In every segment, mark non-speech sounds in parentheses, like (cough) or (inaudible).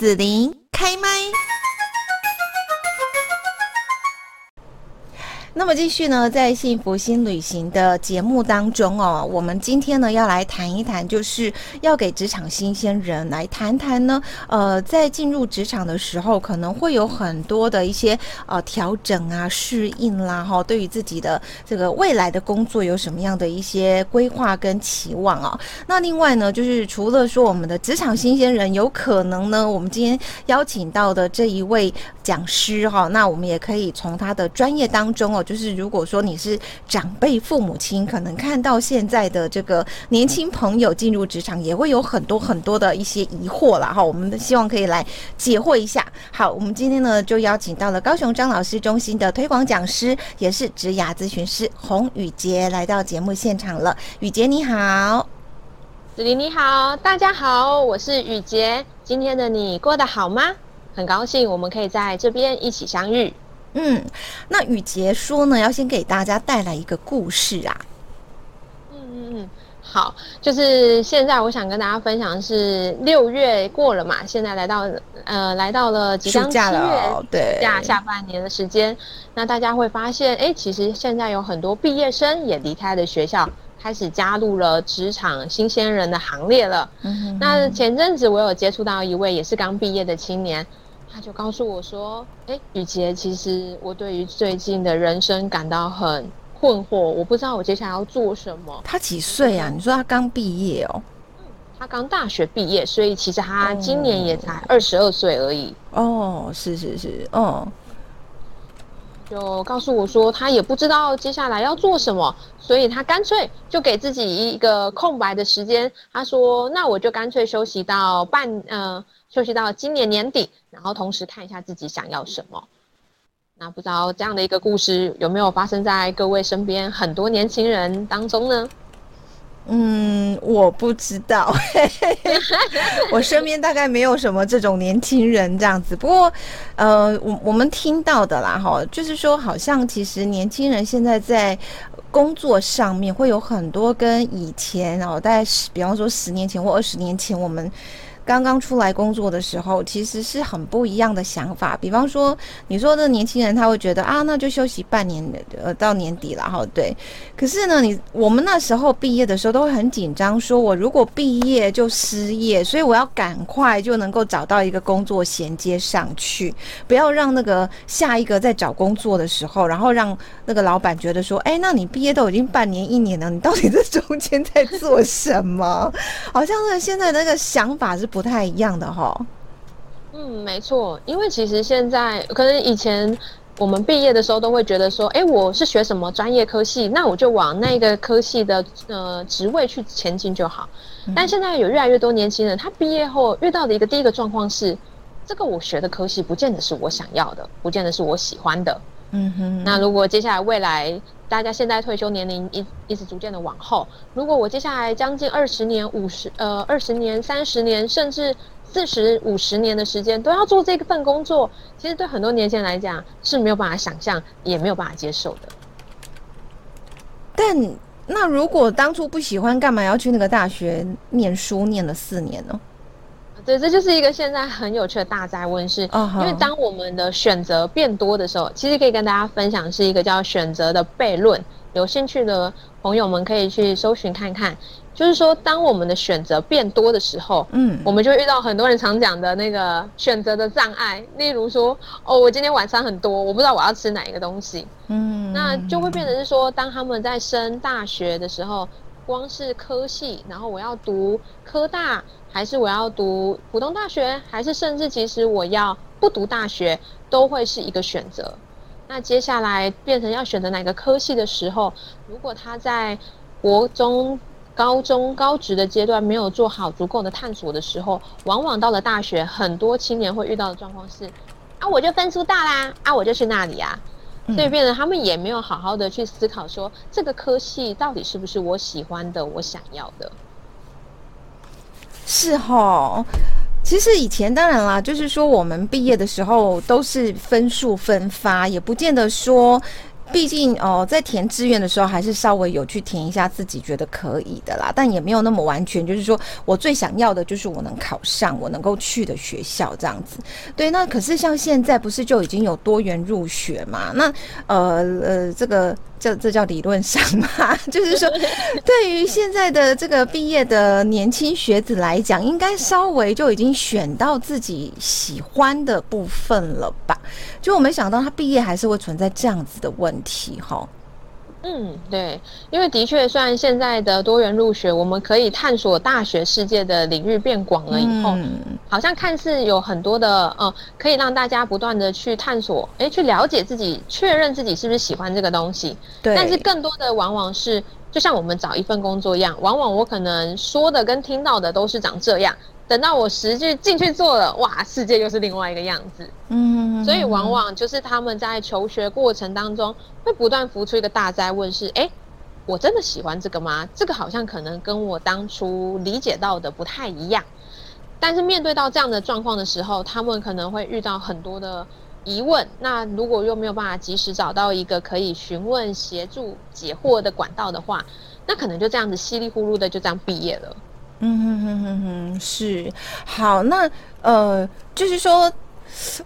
子琳开麦。那么继续呢，在幸福新旅行的节目当中哦，我们今天呢要来谈一谈，就是要给职场新鲜人来谈谈呢，呃，在进入职场的时候，可能会有很多的一些呃调整啊、适应啦，哈，对于自己的这个未来的工作有什么样的一些规划跟期望啊？那另外呢，就是除了说我们的职场新鲜人，有可能呢，我们今天邀请到的这一位讲师哈，那我们也可以从他的专业当中哦。就是如果说你是长辈父母亲，可能看到现在的这个年轻朋友进入职场，也会有很多很多的一些疑惑了。哈。我们希望可以来解惑一下。好，我们今天呢就邀请到了高雄张老师中心的推广讲师，也是职涯咨询师洪宇杰来到节目现场了。宇杰你好，子琳你好，大家好，我是宇杰。今天的你过得好吗？很高兴我们可以在这边一起相遇。嗯，那雨杰说呢，要先给大家带来一个故事啊。嗯嗯嗯，好，就是现在我想跟大家分享的是六月过了嘛，现在来到呃来到了即将七月，对，下下半年的时间，那大家会发现，哎，其实现在有很多毕业生也离开了学校，开始加入了职场新鲜人的行列了。嗯哼哼。那前阵子我有接触到一位也是刚毕业的青年。他就告诉我说：“哎、欸，雨洁，其实我对于最近的人生感到很困惑，我不知道我接下来要做什么。”他几岁啊？你说他刚毕业哦？嗯，他刚大学毕业，所以其实他今年也才二十二岁而已。哦，是是是，哦。就告诉我说，他也不知道接下来要做什么，所以他干脆就给自己一个空白的时间。他说：“那我就干脆休息到半呃。”休息到今年年底，然后同时看一下自己想要什么。那不知道这样的一个故事有没有发生在各位身边很多年轻人当中呢？嗯，我不知道，(laughs) 我身边大概没有什么这种年轻人这样子。不过，呃，我我们听到的啦，哈，就是说，好像其实年轻人现在在工作上面会有很多跟以前哦，大概，比方说十年前或二十年前我们。刚刚出来工作的时候，其实是很不一样的想法。比方说，你说的年轻人他会觉得啊，那就休息半年，呃，到年底了哈。对，可是呢，你我们那时候毕业的时候都会很紧张，说我如果毕业就失业，所以我要赶快就能够找到一个工作衔接上去，不要让那个下一个在找工作的时候，然后让那个老板觉得说，哎，那你毕业都已经半年一年了，你到底在中间在做什么？好像是现在那个想法是不。不太一样的哈，嗯，没错，因为其实现在可能以前我们毕业的时候都会觉得说，哎，我是学什么专业科系，那我就往那个科系的呃职位去前进就好。但现在有越来越多年轻人，他毕业后遇到的一个第一个状况是，这个我学的科系不见得是我想要的，不见得是我喜欢的。嗯哼，那如果接下来未来大家现在退休年龄一一直逐渐的往后，如果我接下来将近二十年、五十呃二十年、三十年，甚至四十五十年的时间都要做这份工作，其实对很多年轻人来讲是没有办法想象，也没有办法接受的。但那如果当初不喜欢，干嘛要去那个大学念书，念了四年呢？对，这就是一个现在很有趣的大灾问，是因为当我们的选择变多的时候，其实可以跟大家分享是一个叫选择的悖论。有兴趣的朋友们可以去搜寻看看。就是说，当我们的选择变多的时候，嗯，我们就遇到很多人常讲的那个选择的障碍。例如说，哦，我今天晚餐很多，我不知道我要吃哪一个东西，嗯，那就会变成是说，当他们在升大学的时候，光是科系，然后我要读科大。还是我要读普通大学，还是甚至其实我要不读大学，都会是一个选择。那接下来变成要选择哪个科系的时候，如果他在国中、高中、高职的阶段没有做好足够的探索的时候，往往到了大学，很多青年会遇到的状况是：啊，我就分数大啦，啊，我就去那里啊。所以变得他们也没有好好的去思考说，这个科系到底是不是我喜欢的，我想要的。是哈，其实以前当然啦，就是说我们毕业的时候都是分数分发，也不见得说毕竟哦，在填志愿的时候，还是稍微有去填一下自己觉得可以的啦，但也没有那么完全，就是说我最想要的就是我能考上我能够去的学校这样子。对，那可是像现在不是就已经有多元入学嘛？那呃呃，这个。这这叫理论上嘛，就是说，对于现在的这个毕业的年轻学子来讲，应该稍微就已经选到自己喜欢的部分了吧？就我没想到他毕业还是会存在这样子的问题，哈。嗯，对，因为的确，虽然现在的多元入学，我们可以探索大学世界的领域变广了以后，嗯、好像看似有很多的呃，可以让大家不断的去探索，诶，去了解自己，确认自己是不是喜欢这个东西。对。但是更多的往往是，就像我们找一份工作一样，往往我可能说的跟听到的都是长这样。等到我实际进去做了，哇，世界又是另外一个样子。嗯，所以往往就是他们在求学过程当中会不断浮出一个大灾问：是，哎，我真的喜欢这个吗？这个好像可能跟我当初理解到的不太一样。但是面对到这样的状况的时候，他们可能会遇到很多的疑问。那如果又没有办法及时找到一个可以询问、协助、解惑的管道的话，那可能就这样子稀里糊涂的就这样毕业了。嗯哼哼哼哼，是好，那呃，就是说。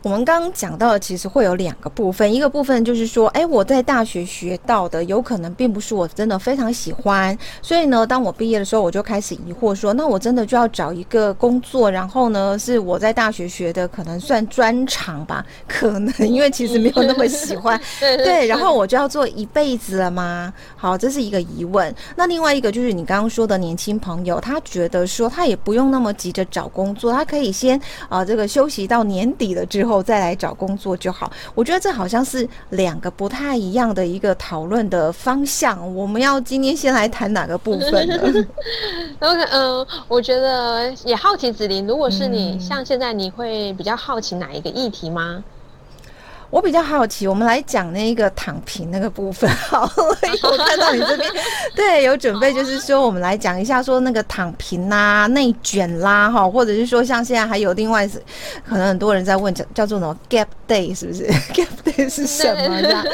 我们刚刚讲到的，其实会有两个部分，一个部分就是说，哎，我在大学学到的，有可能并不是我真的非常喜欢，所以呢，当我毕业的时候，我就开始疑惑说，那我真的就要找一个工作，然后呢，是我在大学学的，可能算专长吧？可能因为其实没有那么喜欢，(laughs) 对，然后我就要做一辈子了吗？好，这是一个疑问。那另外一个就是你刚刚说的年轻朋友，他觉得说他也不用那么急着找工作，他可以先啊、呃，这个休息到年底了。之后再来找工作就好。我觉得这好像是两个不太一样的一个讨论的方向。我们要今天先来谈哪个部分呢？(laughs) OK，嗯，我觉得也好奇子琳，如果是你，嗯、像现在你会比较好奇哪一个议题吗？我比较好奇，我们来讲那个躺平那个部分好了。我看到你这边对有准备，就是说我们来讲一下，说那个躺平啦、内卷啦，哈，或者是说像现在还有另外是，可能很多人在问叫叫做什么 gap day，是不是？(laughs) gap day 是什么？这样？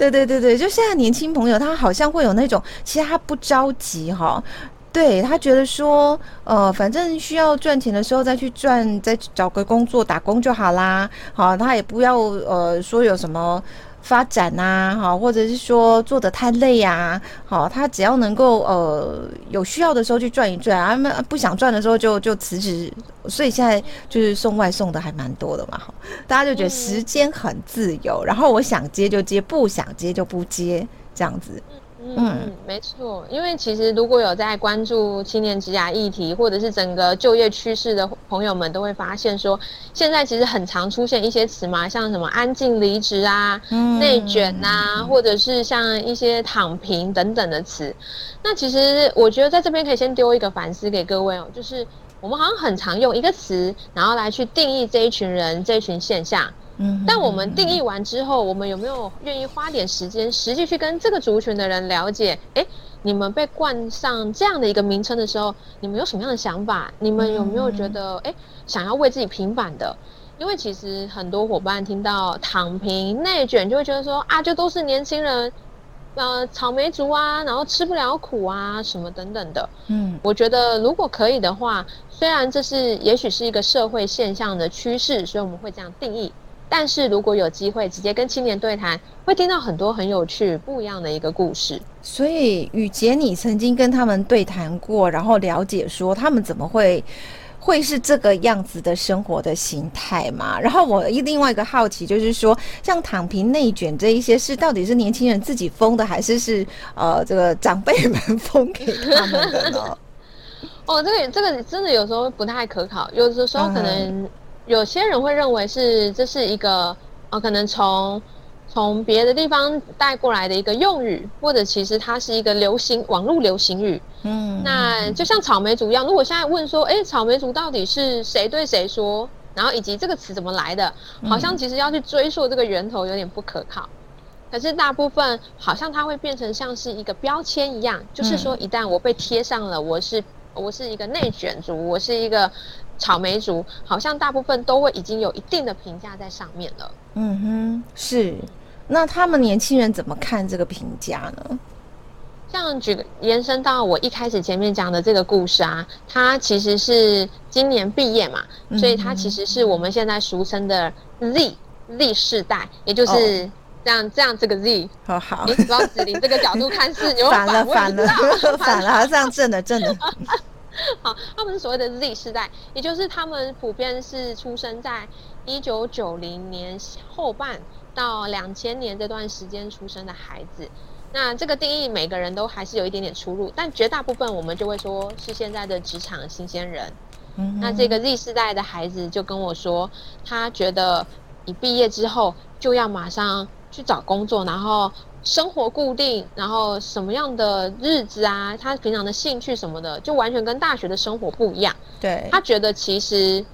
对对对对，就现在年轻朋友他好像会有那种，其实他不着急哈。对，他觉得说，呃，反正需要赚钱的时候再去赚，再找个工作打工就好啦。好，他也不要呃说有什么发展呐，好，或者是说做的太累呀，好，他只要能够呃有需要的时候去赚一赚啊，不想赚的时候就就辞职。所以现在就是送外送的还蛮多的嘛，大家就觉得时间很自由，然后我想接就接，不想接就不接，这样子。嗯，没错，因为其实如果有在关注青年职涯议题，或者是整个就业趋势的朋友们，都会发现说，现在其实很常出现一些词嘛，像什么安静离职啊、内卷啊，或者是像一些躺平等等的词。那其实我觉得在这边可以先丢一个反思给各位哦，就是我们好像很常用一个词，然后来去定义这一群人、这一群现象。但我们定义完之后，我们有没有愿意花点时间，实际去跟这个族群的人了解？诶，你们被冠上这样的一个名称的时候，你们有什么样的想法？你们有没有觉得，诶，想要为自己平反的？因为其实很多伙伴听到躺平、内卷，就会觉得说啊，就都是年轻人，呃，草莓族啊，然后吃不了苦啊，什么等等的。嗯，我觉得如果可以的话，虽然这是也许是一个社会现象的趋势，所以我们会这样定义。但是如果有机会直接跟青年对谈，会听到很多很有趣、不一样的一个故事。所以雨洁，你曾经跟他们对谈过，然后了解说他们怎么会会是这个样子的生活的形态嘛？然后我另外一个好奇就是说，像躺平、内卷这一些事，到底是年轻人自己封的，还是是呃这个长辈们封给他们的呢？(laughs) 哦，这个这个真的有时候不太可考，有的时候可能、嗯。有些人会认为是这是一个呃，可能从从别的地方带过来的一个用语，或者其实它是一个流行网络流行语。嗯，那就像草莓族一样，如果现在问说，哎，草莓族到底是谁对谁说，然后以及这个词怎么来的，好像其实要去追溯这个源头有点不可靠。可是大部分好像它会变成像是一个标签一样，就是说一旦我被贴上了我是我是一个内卷族，我是一个。草莓族好像大部分都会已经有一定的评价在上面了。嗯哼，是，那他们年轻人怎么看这个评价呢？像举个延伸到我一开始前面讲的这个故事啊，他其实是今年毕业嘛，嗯、所以他其实是我们现在俗称的 Z Z 世代，也就是这样、哦、这样这个 Z。好好，(laughs) 你只要子琳这个角度看是，(laughs) 反了反了反了，这样正的正的。(laughs) (laughs) 好，他们是所谓的 Z 世代，也就是他们普遍是出生在一九九零年后半到两千年这段时间出生的孩子。那这个定义每个人都还是有一点点出入，但绝大部分我们就会说是现在的职场新鲜人。嗯，那这个 Z 世代的孩子就跟我说，他觉得你毕业之后就要马上去找工作，然后生活固定，然后什么样的日子啊，他平常的兴趣什么的，就完全跟大学的生活不一样。对，他觉得其实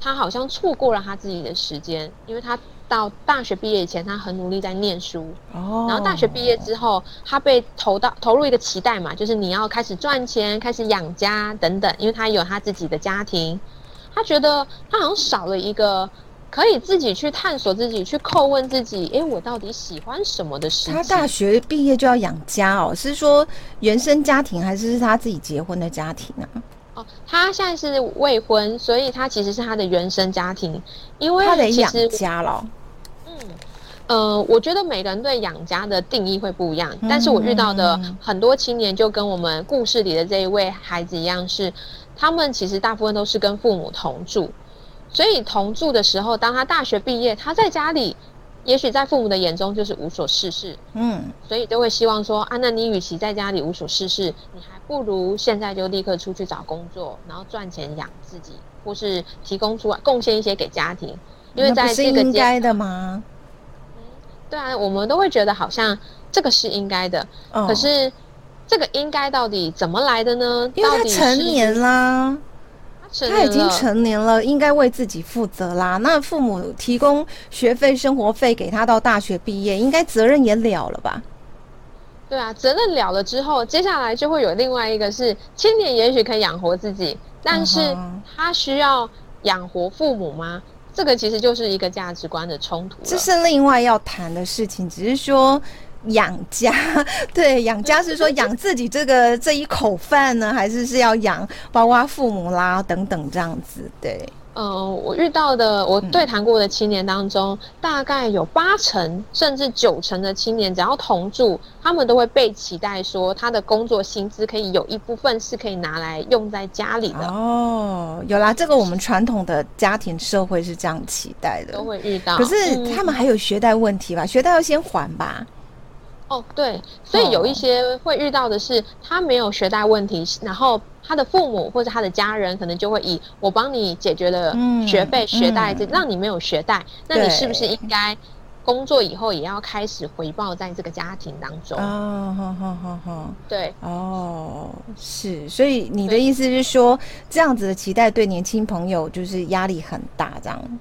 他好像错过了他自己的时间，因为他。到大学毕业以前，他很努力在念书。哦。然后大学毕业之后，他被投到投入一个期待嘛，就是你要开始赚钱，开始养家等等。因为他有他自己的家庭，他觉得他好像少了一个可以自己去探索自己、去叩问自己，哎，我到底喜欢什么的事情。他大学毕业就要养家哦？是说原生家庭，还是是他自己结婚的家庭啊？哦，他现在是未婚，所以他其实是他的原生家庭，因为他得养家了。嗯，呃，我觉得每个人对养家的定义会不一样，嗯、但是我遇到的很多青年就跟我们故事里的这一位孩子一样是，是他们其实大部分都是跟父母同住，所以同住的时候，当他大学毕业，他在家里。也许在父母的眼中就是无所事事，嗯，所以都会希望说啊，那你与其在家里无所事事，你还不如现在就立刻出去找工作，然后赚钱养自己，或是提供出来贡献一些给家庭，因为在这个是应该的吗？嗯，对啊，我们都会觉得好像这个是应该的，哦，可是这个应该到底怎么来的呢？因为他成年啦。他已经成年了，应该为自己负责啦。那父母提供学费、生活费给他到大学毕业，应该责任也了了吧？对啊，责任了了之后，接下来就会有另外一个是青年，也许可以养活自己，但是他需要养活父母吗？这个其实就是一个价值观的冲突。这是另外要谈的事情，只是说。养家，(laughs) 对，养家是说养自己这个这一口饭呢，还是是要养包括父母啦等等这样子？对，嗯、呃，我遇到的我对谈过的青年当中，嗯、大概有八成甚至九成的青年，只要同住，他们都会被期待说，他的工作薪资可以有一部分是可以拿来用在家里的。哦，有啦，这个我们传统的家庭社会是这样期待的，都会遇到。可是他们还有学贷问题吧？嗯、学贷要先还吧？哦，对，所以有一些会遇到的是，他没有学贷问题，哦、然后他的父母或者他的家人可能就会以我帮你解决了学费、嗯、学贷，这、嗯、让你没有学贷，那你是不是应该工作以后也要开始回报在这个家庭当中？哦，好好好好，对，哦，是，所以你的意思是说，这样子的期待对年轻朋友就是压力很大，这样？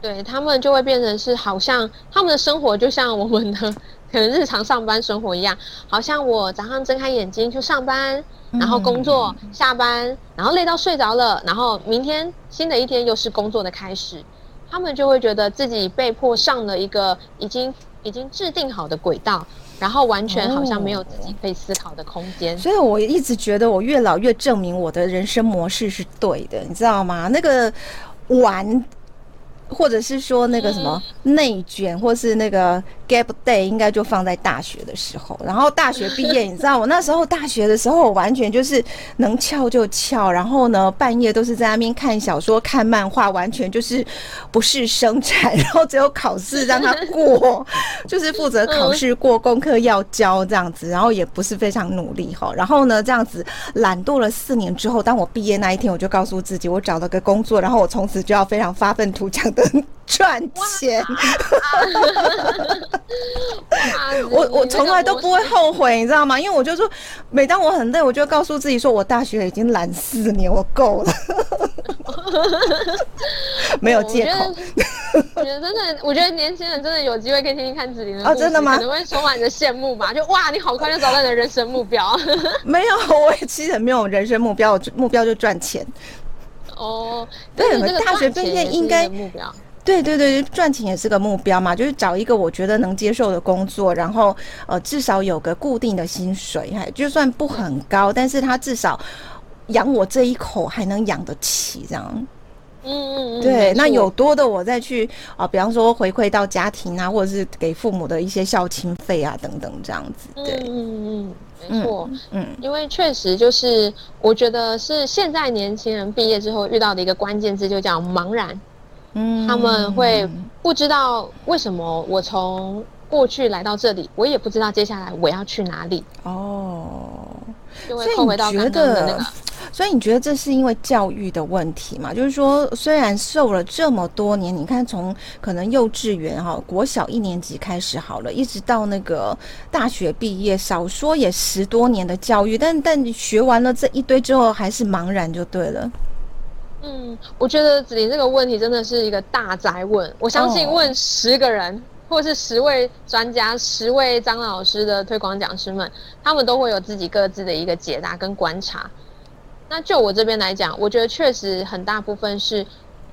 对，他们就会变成是好像他们的生活就像我们的。可能日常上班生活一样，好像我早上睁开眼睛去上班，然后工作，嗯、下班，然后累到睡着了，然后明天新的一天又是工作的开始，他们就会觉得自己被迫上了一个已经已经制定好的轨道，然后完全好像没有自己可以思考的空间。所以我一直觉得我越老越证明我的人生模式是对的，你知道吗？那个玩。或者是说那个什么内卷，或是那个 gap day，应该就放在大学的时候。然后大学毕业，你知道我那时候大学的时候，我完全就是能翘就翘。然后呢，半夜都是在那边看小说、看漫画，完全就是不是生产。然后只有考试让他过，就是负责考试过，功课要交这样子。然后也不是非常努力哈。然后呢，这样子懒惰了四年之后，当我毕业那一天，我就告诉自己，我找了个工作，然后我从此就要非常发愤图强。赚钱，(laughs) 我我从来都不会后悔，你知道吗？因为我就说，每当我很累，我就告诉自己说，我大学已经懒四年，我够了，(laughs) 没有借口。我觉得真的，我觉得年轻人真的有机会可以听听看子琳的啊，真的吗？可能会充满着羡慕吧？就哇，你好快就找到你的人生目标。(laughs) 没有，我也其实很没有人生目标，我目标就赚钱。哦，对，大学毕业应该目标。对对对，赚钱也是个目标嘛，就是找一个我觉得能接受的工作，然后呃至少有个固定的薪水，还就算不很高，但是他至少养我这一口还能养得起这样。嗯嗯嗯，对，那有多的我再去啊，比方说回馈到家庭啊，或者是给父母的一些孝亲费啊等等这样子。对，嗯嗯嗯，没错，嗯，因为确实就是我觉得是现在年轻人毕业之后遇到的一个关键字，就叫茫然。嗯，他们会不知道为什么我从过去来到这里，我也不知道接下来我要去哪里。哦，就会扣回到刚刚的那个。所以你觉得这是因为教育的问题嘛？就是说，虽然受了这么多年，你看从可能幼稚园哈、国小一年级开始好了，一直到那个大学毕业，少说也十多年的教育，但但你学完了这一堆之后，还是茫然就对了。嗯，我觉得子琳这个问题真的是一个大哉问。我相信问十个人，哦、或者是十位专家、十位张老师的推广讲师们，他们都会有自己各自的一个解答跟观察。那就我这边来讲，我觉得确实很大部分是，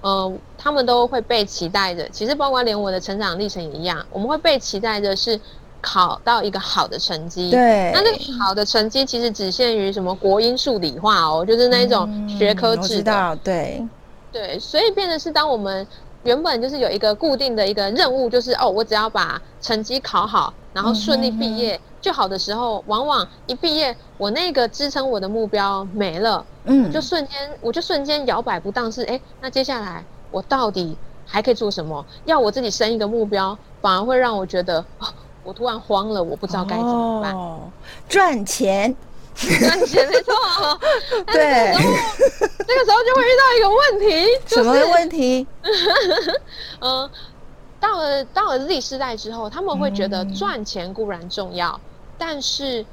嗯、呃，他们都会被期待着。其实包括连我的成长历程也一样，我们会被期待着是考到一个好的成绩。对。那这个好的成绩其实只限于什么国英数理化哦，就是那一种学科制的。嗯、我知道。对。对，所以变得是，当我们原本就是有一个固定的一个任务，就是哦，我只要把成绩考好，然后顺利毕业。嗯就好的时候，往往一毕业，我那个支撑我的目标没了，嗯，就瞬间，我就瞬间摇摆不当，是哎，那接下来我到底还可以做什么？要我自己生一个目标，反而会让我觉得，哦，我突然慌了，我不知道该怎么办。哦，赚钱，赚钱没错，对，这个时候就会遇到一个问题，就是、什么问题？嗯，(laughs) 到了到了 Z 世代之后，他们会觉得赚钱固然重要。嗯但是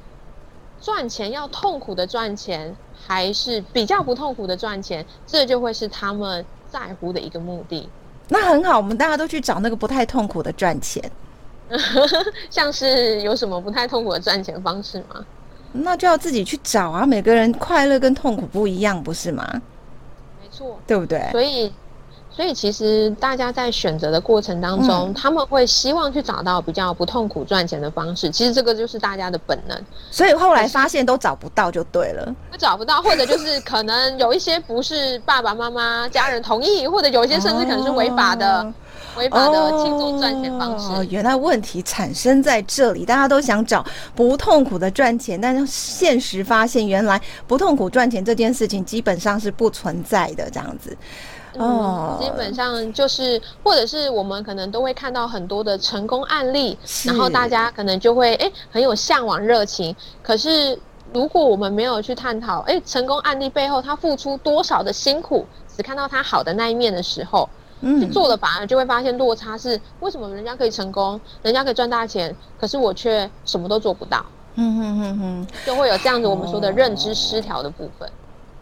赚钱要痛苦的赚钱，还是比较不痛苦的赚钱，这就会是他们在乎的一个目的。那很好，我们大家都去找那个不太痛苦的赚钱。(laughs) 像是有什么不太痛苦的赚钱方式吗？那就要自己去找啊！每个人快乐跟痛苦不一样，不是吗？没错，对不对？所以。所以其实大家在选择的过程当中，嗯，他们会希望去找到比较不痛苦赚钱的方式。其实这个就是大家的本能。所以后来发现都找不到就对了，找不到，或者就是可能有一些不是爸爸妈妈家人同意，或者有一些甚至可能是违法的，违法的轻松赚钱方式。哦，原来问题产生在这里，大家都想找不痛苦的赚钱，但是现实发现，原来不痛苦赚钱这件事情基本上是不存在的，这样子。嗯，基本上就是，或者是我们可能都会看到很多的成功案例，然后大家可能就会哎、欸、很有向往热情。可是如果我们没有去探讨哎、欸、成功案例背后他付出多少的辛苦，只看到他好的那一面的时候，嗯，去做了反而就会发现落差是为什么人家可以成功，人家可以赚大钱，可是我却什么都做不到。嗯哼哼哼，就会有这样子我们说的认知失调的部分。哦，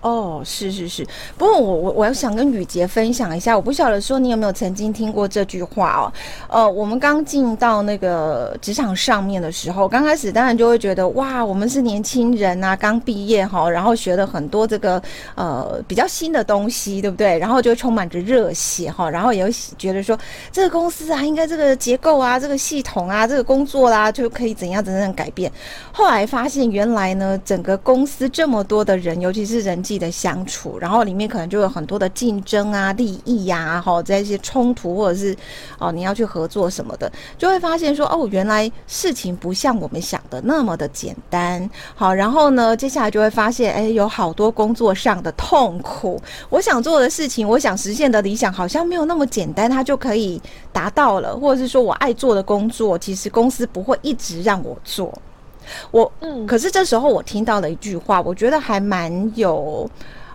哦是是是，不过我我我要想跟雨洁分享一下，我不晓得说你有没有曾经听过这句话哦。呃，我们刚进到那个职场上面的时候，刚开始当然就会觉得哇，我们是年轻人啊，刚毕业哈，然后学了很多这个呃比较新的东西，对不对？然后就充满着热血哈，然后也会觉得说这个公司啊，应该这个结构啊，这个系统啊，这个工作啦、就可以怎样怎样改变。后来发现原来呢，整个公司这么多的人，尤其是人。的相处，然后里面可能就有很多的竞争啊、利益呀、啊，哈，在一些冲突，或者是哦，你要去合作什么的，就会发现说，哦，原来事情不像我们想的那么的简单。好，然后呢，接下来就会发现，哎，有好多工作上的痛苦。我想做的事情，我想实现的理想，好像没有那么简单，它就可以达到了，或者是说我爱做的工作，其实公司不会一直让我做。我嗯，可是这时候我听到了一句话，我觉得还蛮有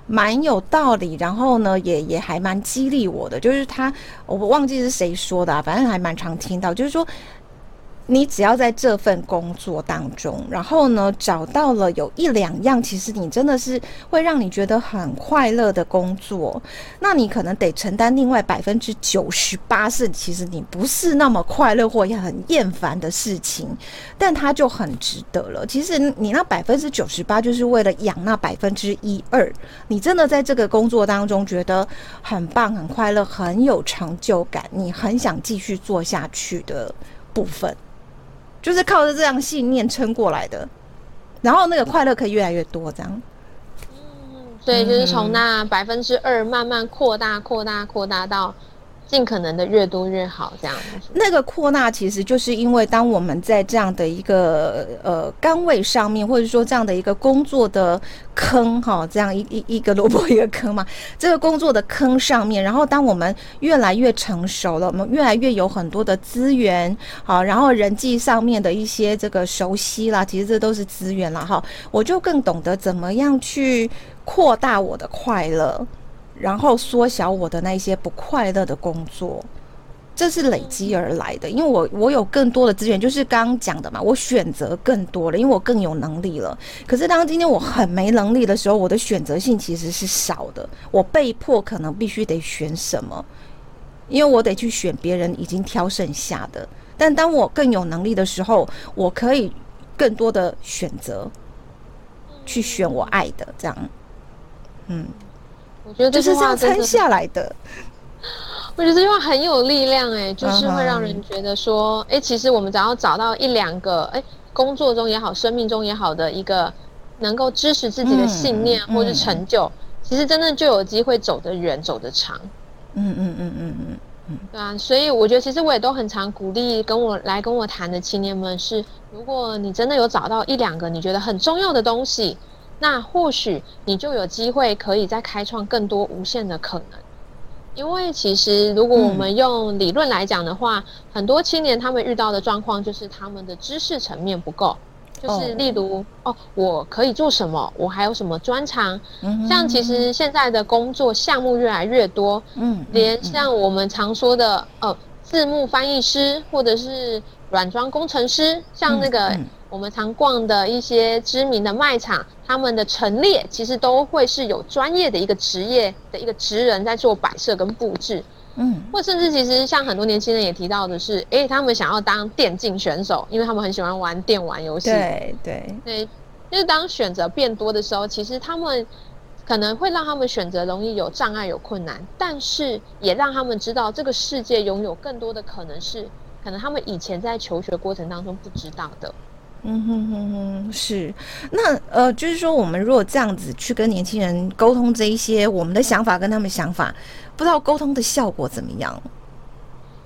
蛮有道理，然后呢，也也还蛮激励我的，就是他我忘记是谁说的啊，反正还蛮常听到，就是说你只要在这份工作当中，然后呢，找到了有一两样，其实你真的是会让你觉得很快乐的工作，那你可能得承担另外百分之九十八是其实你不是那么快乐或也很厌烦的事情，但它就很值得了。其实你那百分之九十八就是为了养那百分之一二，你真的在这个工作当中觉得很棒、很快乐、很有成就感，你很想继续做下去的部分。就是靠着这样信念撑过来的，然后那个快乐可以越来越多，这样。嗯，所以就是从那百分之二慢慢扩大、扩大、扩大到。尽可能的越多越好，这样。那个扩大其实就是因为当我们在这样的一个呃岗位上面，或者说这样的一个工作的坑哈，这样一 (laughs) 一一个萝卜一个坑嘛，(laughs) 这个工作的坑上面，然后当我们越来越成熟了，我们越来越有很多的资源，好，然后人际上面的一些这个熟悉啦，其实这都是资源啦哈，我就更懂得怎么样去扩大我的快乐。然后缩小我的那些不快乐的工作，这是累积而来的。因为我我有更多的资源，就是刚刚讲的嘛，我选择更多了，因为我更有能力了。可是当今天我很没能力的时候，我的选择性其实是少的。我被迫可能必须得选什么，因为我得去选别人已经挑剩下的。但当我更有能力的时候，我可以更多的选择去选我爱的，这样，嗯。我觉得这句话就是这样撑下来的。我觉得这句话很有力量，哎，就是会让人觉得说，哎、uh -huh.，其实我们只要找到一两个，哎，工作中也好，生命中也好的一个能够支持自己的信念或是成就，其实真的就有机会走得远，走得长。嗯嗯嗯嗯嗯嗯，对啊，所以我觉得其实我也都很常鼓励跟我来跟我谈的青年们是，如果你真的有找到一两个你觉得很重要的东西。那或许你就有机会可以再开创更多无限的可能，因为其实如果我们用理论来讲的话，嗯，很多青年他们遇到的状况就是他们的知识层面不够，就是例如哦，哦，我可以做什么，我还有什么专长？嗯，像其实现在的工作项目越来越多，嗯，连像我们常说的哦，字幕翻译师或者是软装工程师，像那个。我们常逛的一些知名的卖场，他们的陈列其实都会是有专业的一个职业的一个职人在做摆设跟布置，嗯，或甚至其实像很多年轻人也提到的是，诶，他们想要当电竞选手，因为他们很喜欢玩电玩游戏。对对对，就是当选择变多的时候，其实他们可能会让他们选择容易有障碍、有困难，但是也让他们知道这个世界拥有更多的可能是，可能他们以前在求学过程当中不知道的。嗯哼哼哼，是，那呃，就是说，我们如果这样子去跟年轻人沟通这一些我们的想法跟他们想法，不知道沟通的效果怎么样？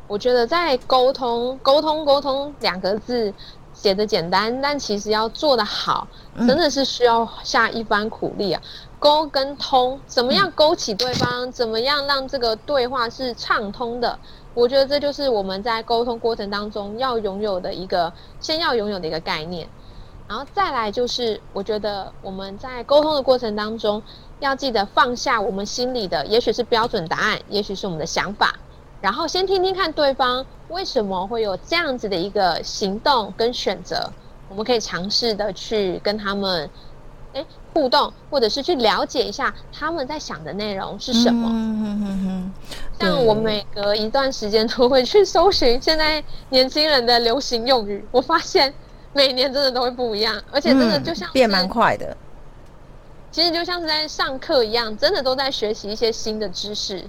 我觉得在沟通、沟通、沟通两个字写的简单，但其实要做得好，真的是需要下一番苦力啊。沟跟通，怎么样勾起对方？怎么样让这个对话是畅通的？我觉得这就是我们在沟通过程当中要拥有的一个，先要拥有的一个概念，然后再来就是，我觉得我们在沟通的过程当中，要记得放下我们心里的，也许是标准答案，也许是我们的想法，然后先听听看对方为什么会有这样子的一个行动跟选择，我们可以尝试的去跟他们。诶，互动或者是去了解一下他们在想的内容是什么。嗯哼哼哼。像我每隔一段时间都会去搜寻现在年轻人的流行用语，我发现每年真的都会不一样，而且真的就像、嗯、变蛮快的。其实就像是在上课一样，真的都在学习一些新的知识。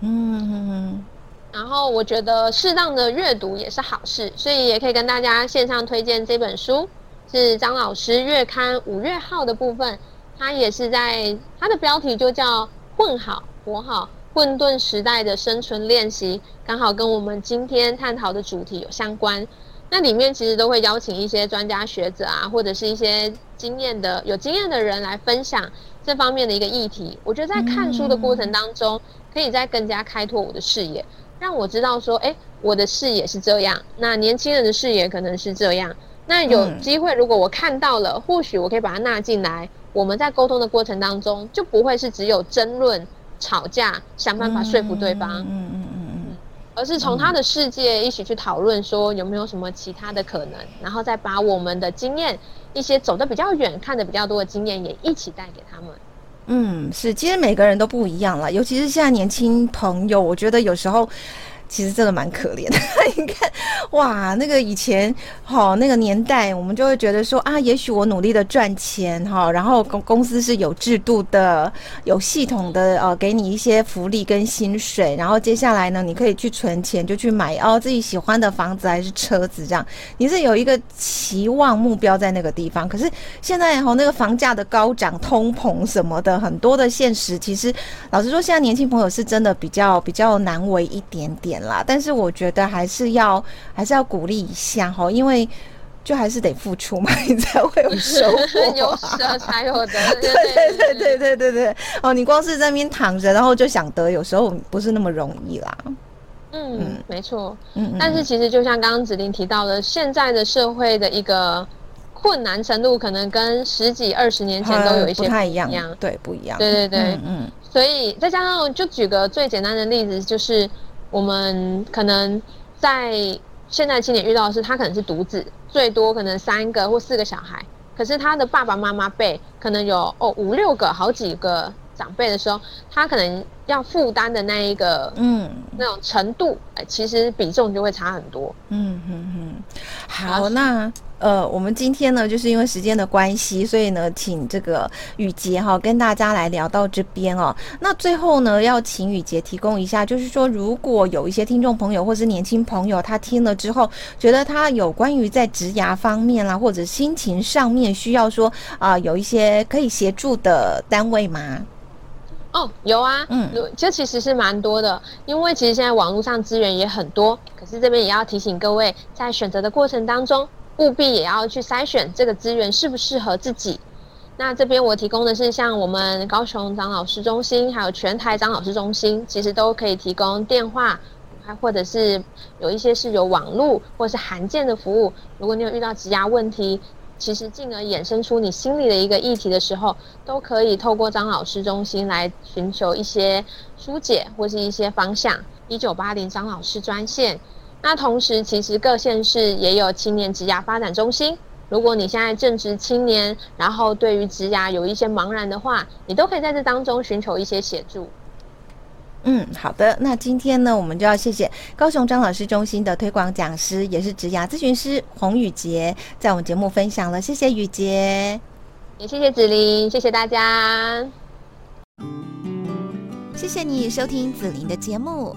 嗯哼哼。然后我觉得适当的阅读也是好事，所以也可以跟大家线上推荐这本书。是张老师月刊五月号的部分，它也是在它的标题就叫“混好活好混沌时代的生存练习”，刚好跟我们今天探讨的主题有相关。那里面其实都会邀请一些专家学者啊，或者是一些经验的有经验的人来分享这方面的一个议题。我觉得在看书的过程当中，可以再更加开拓我的视野，让我知道说，哎，我的视野是这样，那年轻人的视野可能是这样。那有机会，如果我看到了，嗯、或许我可以把它纳进来。我们在沟通的过程当中，就不会是只有争论、吵架，想办法说服对方。嗯嗯嗯嗯，而是从他的世界一起去讨论，说有没有什么其他的可能，然后再把我们的经验，一些走得比较远、看得比较多的经验也一起带给他们。嗯，是，其实每个人都不一样了，尤其是现在年轻朋友，我觉得有时候。其实真的蛮可怜的，(laughs) 你看，哇，那个以前哈、哦、那个年代，我们就会觉得说啊，也许我努力的赚钱哈、哦，然后公公司是有制度的、有系统的，呃，给你一些福利跟薪水，然后接下来呢，你可以去存钱，就去买哦自己喜欢的房子还是车子这样，你是有一个期望目标在那个地方。可是现在哈、哦，那个房价的高涨、通膨什么的，很多的现实，其实老实说，现在年轻朋友是真的比较比较难为一点点。啦，但是我觉得还是要还是要鼓励一下哈，因为就还是得付出嘛，(laughs) 你才会有 (laughs) 收获，(laughs) 有舍才有得。对对对对对对对，哦，你光是在那边躺着，然后就想得，有时候不是那么容易啦。嗯，嗯没错。嗯，但是其实就像刚刚子琳提到的，现在的社会的一个困难程度，可能跟十几二十年前都有一些不，不太一样。对，不一样。对对对，嗯，嗯。所以再加上，就举个最简单的例子，就是。我们可能在现在青年遇到的是，他可能是独子，最多可能三个或四个小孩，可是他的爸爸妈妈辈可能有哦五六个、好几个长辈的时候，他可能要负担的那一个嗯那种程度，哎，其实比重就会差很多。嗯嗯嗯，好，那。呃，我们今天呢，就是因为时间的关系，所以呢，请这个雨杰哈跟大家来聊到这边哦。那最后呢，要请雨杰提供一下，就是说，如果有一些听众朋友或是年轻朋友，他听了之后，觉得他有关于在职涯方面啦，或者心情上面需要说啊、呃，有一些可以协助的单位吗？哦，有啊，嗯，这其实是蛮多的，因为其实现在网络上资源也很多，可是这边也要提醒各位，在选择的过程当中。务必也要去筛选这个资源适不适合自己。那这边我提供的是像我们高雄张老师中心，还有全台张老师中心，其实都可以提供电话，还或者是有一些是有网络或是函件的服务。如果你有遇到职涯问题，其实进而衍生出你心里的一个议题的时候，都可以透过张老师中心来寻求一些疏解或是一些方向。一九八零张老师专线。那同时，其实各县市也有青年职涯发展中心。如果你现在正值青年，然后对于职涯有一些茫然的话，你都可以在这当中寻求一些协助。嗯，好的。那今天呢，我们就要谢谢高雄张老师中心的推广讲师，也是职涯咨询师洪宇杰，在我们节目分享了。谢谢宇杰，也谢谢子琳，谢谢大家。谢谢你收听子琳的节目，